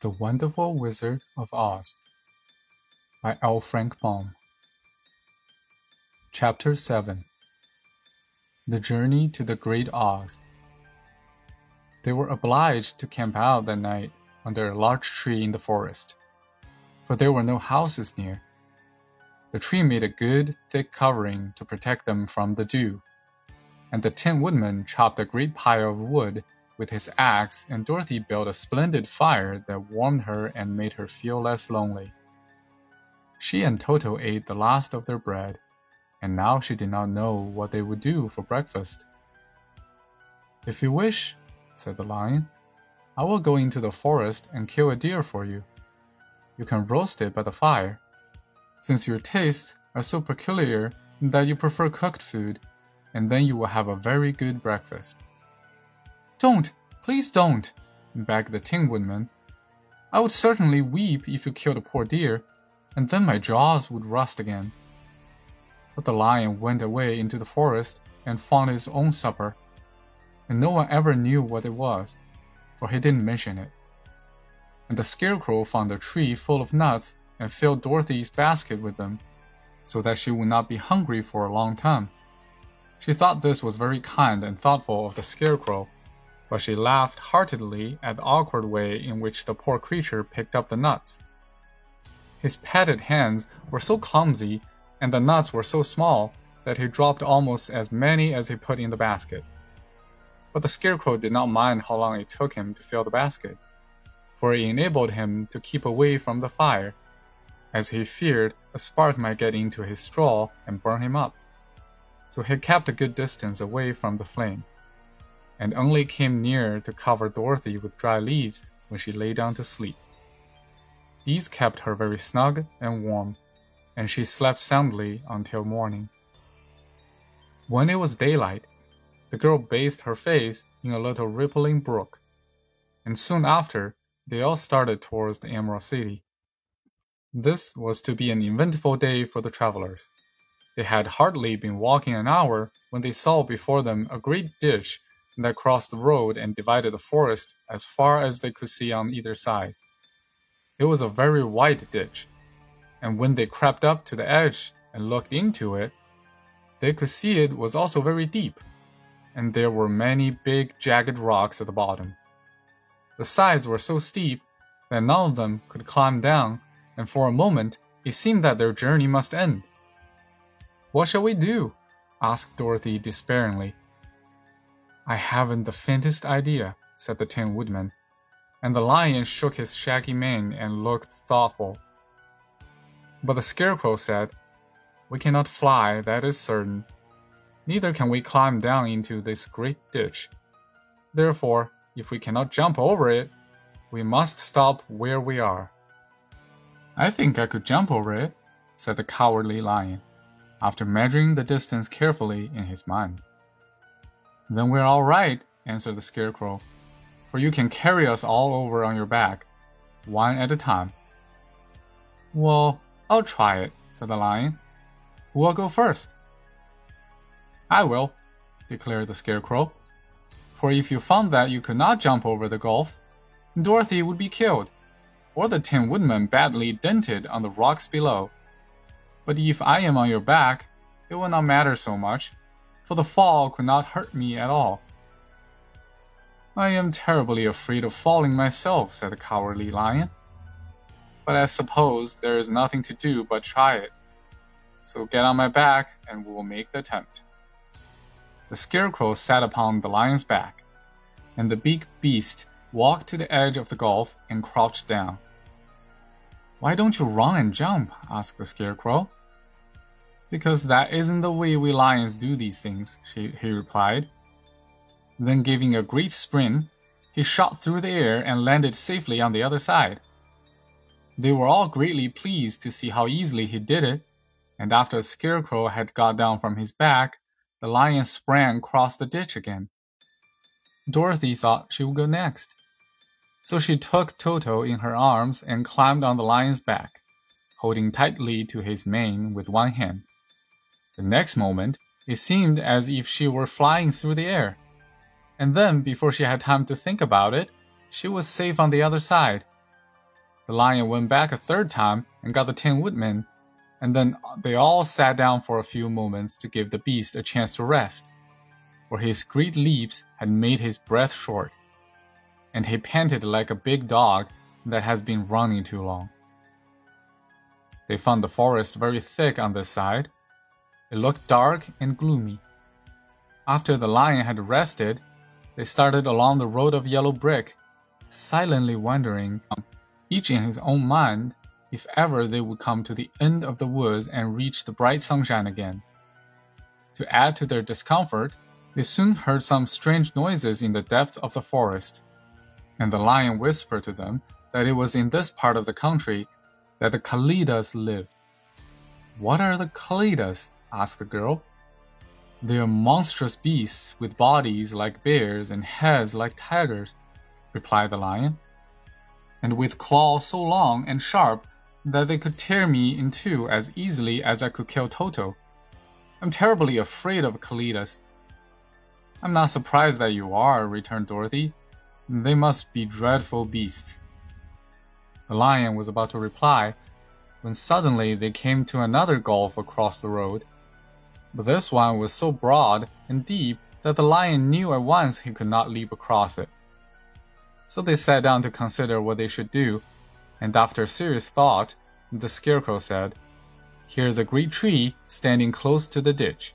The Wonderful Wizard of Oz by L. Frank Baum. Chapter 7 The Journey to the Great Oz. They were obliged to camp out that night under a large tree in the forest, for there were no houses near. The tree made a good, thick covering to protect them from the dew, and the Tin Woodman chopped a great pile of wood with his axe, and Dorothy built a splendid fire that warmed her and made her feel less lonely. She and Toto ate the last of their bread, and now she did not know what they would do for breakfast. If you wish, said the lion, I will go into the forest and kill a deer for you. You can roast it by the fire. Since your tastes are so peculiar that you prefer cooked food, and then you will have a very good breakfast. Don't, please don't, begged the Tin Woodman. I would certainly weep if you killed a poor deer, and then my jaws would rust again. But the lion went away into the forest and found his own supper, and no one ever knew what it was, for he didn't mention it. And the scarecrow found a tree full of nuts and filled Dorothy's basket with them, so that she would not be hungry for a long time. She thought this was very kind and thoughtful of the scarecrow but she laughed heartily at the awkward way in which the poor creature picked up the nuts. His padded hands were so clumsy and the nuts were so small that he dropped almost as many as he put in the basket. But the scarecrow did not mind how long it took him to fill the basket, for it enabled him to keep away from the fire, as he feared a spark might get into his straw and burn him up. So he kept a good distance away from the flames and only came near to cover Dorothy with dry leaves when she lay down to sleep. These kept her very snug and warm, and she slept soundly until morning. When it was daylight, the girl bathed her face in a little rippling brook, and soon after they all started towards the Emerald City. This was to be an eventful day for the travelers. They had hardly been walking an hour when they saw before them a great ditch that crossed the road and divided the forest as far as they could see on either side. It was a very wide ditch, and when they crept up to the edge and looked into it, they could see it was also very deep, and there were many big jagged rocks at the bottom. The sides were so steep that none of them could climb down, and for a moment it seemed that their journey must end. What shall we do? asked Dorothy despairingly. I haven't the faintest idea, said the Tin Woodman, and the lion shook his shaggy mane and looked thoughtful. But the Scarecrow said, We cannot fly, that is certain. Neither can we climb down into this great ditch. Therefore, if we cannot jump over it, we must stop where we are. I think I could jump over it, said the cowardly lion, after measuring the distance carefully in his mind. Then we're all right, answered the Scarecrow, for you can carry us all over on your back, one at a time. Well, I'll try it, said the Lion. Who will go first? I will, declared the Scarecrow. For if you found that you could not jump over the gulf, Dorothy would be killed, or the Tin Woodman badly dented on the rocks below. But if I am on your back, it will not matter so much, for the fall could not hurt me at all. I am terribly afraid of falling myself, said the cowardly lion. But I suppose there is nothing to do but try it. So get on my back and we will make the attempt. The scarecrow sat upon the lion's back, and the big beast walked to the edge of the gulf and crouched down. Why don't you run and jump? asked the scarecrow. Because that isn't the way we lions do these things, she, he replied. Then, giving a great sprint, he shot through the air and landed safely on the other side. They were all greatly pleased to see how easily he did it, and after the scarecrow had got down from his back, the lion sprang across the ditch again. Dorothy thought she would go next. So she took Toto in her arms and climbed on the lion's back, holding tightly to his mane with one hand. The next moment, it seemed as if she were flying through the air. And then, before she had time to think about it, she was safe on the other side, the lion went back a third time and got the Tin Woodman, and then they all sat down for a few moments to give the beast a chance to rest, for his great leaps had made his breath short, and he panted like a big dog that has been running too long. They found the forest very thick on this side. It looked dark and gloomy. After the lion had rested, they started along the road of yellow brick, silently wondering, um, each in his own mind, if ever they would come to the end of the woods and reach the bright sunshine again. To add to their discomfort, they soon heard some strange noises in the depth of the forest, and the lion whispered to them that it was in this part of the country that the Kalidahs lived. What are the Kalidahs? Asked the girl. They are monstrous beasts with bodies like bears and heads like tigers, replied the lion, and with claws so long and sharp that they could tear me in two as easily as I could kill Toto. I'm terribly afraid of Kalidahs. I'm not surprised that you are, returned Dorothy. They must be dreadful beasts. The lion was about to reply when suddenly they came to another gulf across the road. But this one was so broad and deep that the lion knew at once he could not leap across it. So they sat down to consider what they should do, and after serious thought, the scarecrow said, Here's a great tree standing close to the ditch.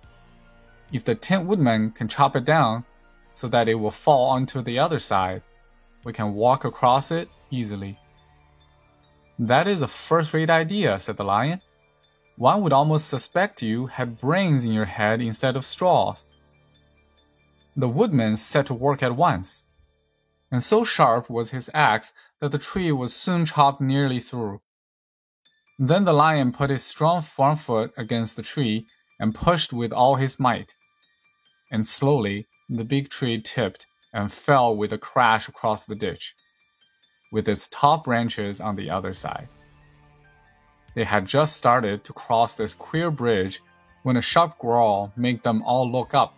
If the Tin Woodman can chop it down so that it will fall onto the other side, we can walk across it easily. That is a first rate idea, said the lion. One would almost suspect you had brains in your head instead of straws. The woodman set to work at once, and so sharp was his axe that the tree was soon chopped nearly through. Then the lion put his strong front foot against the tree and pushed with all his might. And slowly the big tree tipped and fell with a crash across the ditch with its top branches on the other side. They had just started to cross this queer bridge when a sharp growl made them all look up,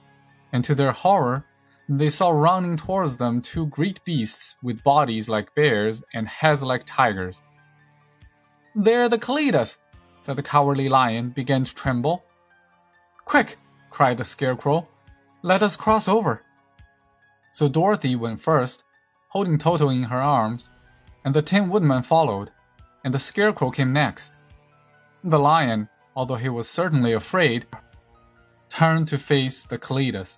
and to their horror, they saw running towards them two great beasts with bodies like bears and heads like tigers. They're the Kalidahs, said the cowardly lion, began to tremble. Quick, cried the scarecrow, let us cross over. So Dorothy went first, holding Toto in her arms, and the Tin Woodman followed, and the Scarecrow came next. The lion, although he was certainly afraid, turned to face the Kalidahs,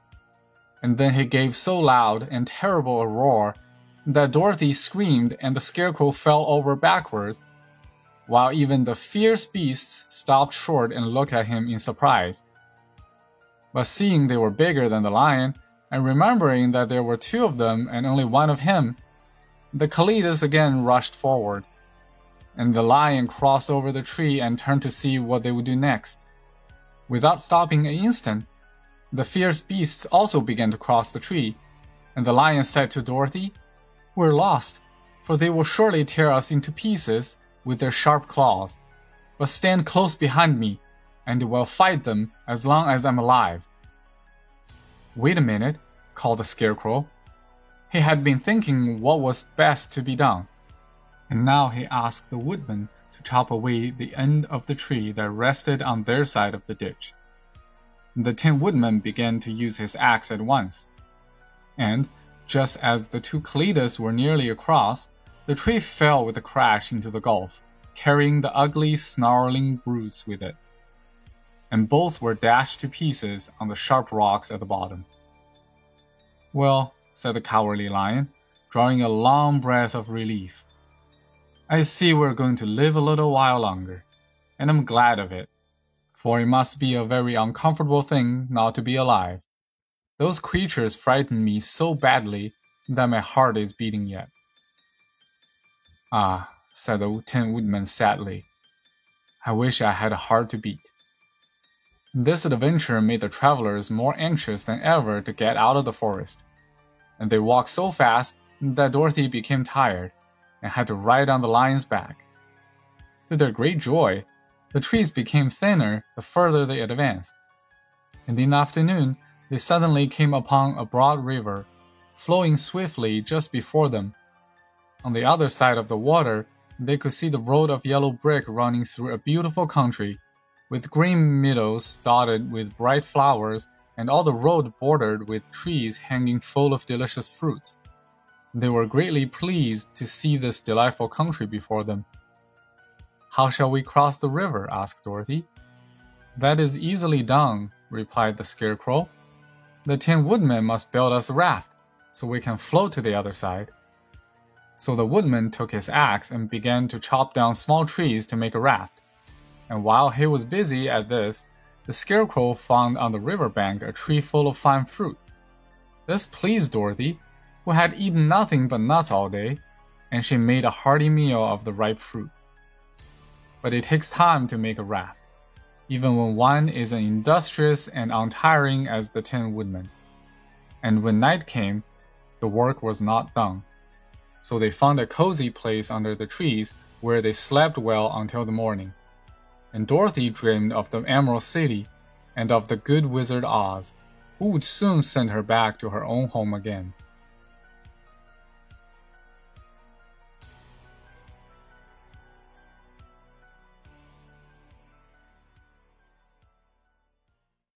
and then he gave so loud and terrible a roar that Dorothy screamed and the Scarecrow fell over backwards, while even the fierce beasts stopped short and looked at him in surprise. But seeing they were bigger than the lion, and remembering that there were two of them and only one of him, the Kalidahs again rushed forward, and the lion crossed over the tree and turned to see what they would do next. Without stopping an instant, the fierce beasts also began to cross the tree, and the lion said to Dorothy, We're lost, for they will surely tear us into pieces with their sharp claws. But stand close behind me, and we'll fight them as long as I'm alive. Wait a minute, called the Scarecrow. He had been thinking what was best to be done, and now he asked the woodman to chop away the end of the tree that rested on their side of the ditch. The Tin Woodman began to use his axe at once, and just as the two Kalidahs were nearly across, the tree fell with a crash into the gulf, carrying the ugly, snarling brutes with it. And both were dashed to pieces on the sharp rocks at the bottom. Well, said the cowardly lion, drawing a long breath of relief. I see we're going to live a little while longer, and I'm glad of it, for it must be a very uncomfortable thing not to be alive. Those creatures frightened me so badly that my heart is beating yet. Ah, said the Tin Woodman sadly. I wish I had a heart to beat. This adventure made the travelers more anxious than ever to get out of the forest and they walked so fast that Dorothy became tired and had to ride on the lion's back. To their great joy, the trees became thinner the further they advanced, in the afternoon they suddenly came upon a broad river, flowing swiftly just before them. On the other side of the water, they could see the road of yellow brick running through a beautiful country, with green meadows dotted with bright flowers and all the road bordered with trees hanging full of delicious fruits. They were greatly pleased to see this delightful country before them. How shall we cross the river? asked Dorothy. That is easily done, replied the Scarecrow. The Tin Woodman must build us a raft, so we can float to the other side. So the woodman took his axe and began to chop down small trees to make a raft. And while he was busy at this, the Scarecrow found on the river bank a tree full of fine fruit. This pleased Dorothy, who had eaten nothing but nuts all day, and she made a hearty meal of the ripe fruit. But it takes time to make a raft, even when one is as industrious and untiring as the Tin Woodman. And when night came, the work was not done. So they found a cozy place under the trees where they slept well until the morning and Dorothy dreamed of the Emerald City and of the good Wizard Oz, who would soon send her back to her own home again.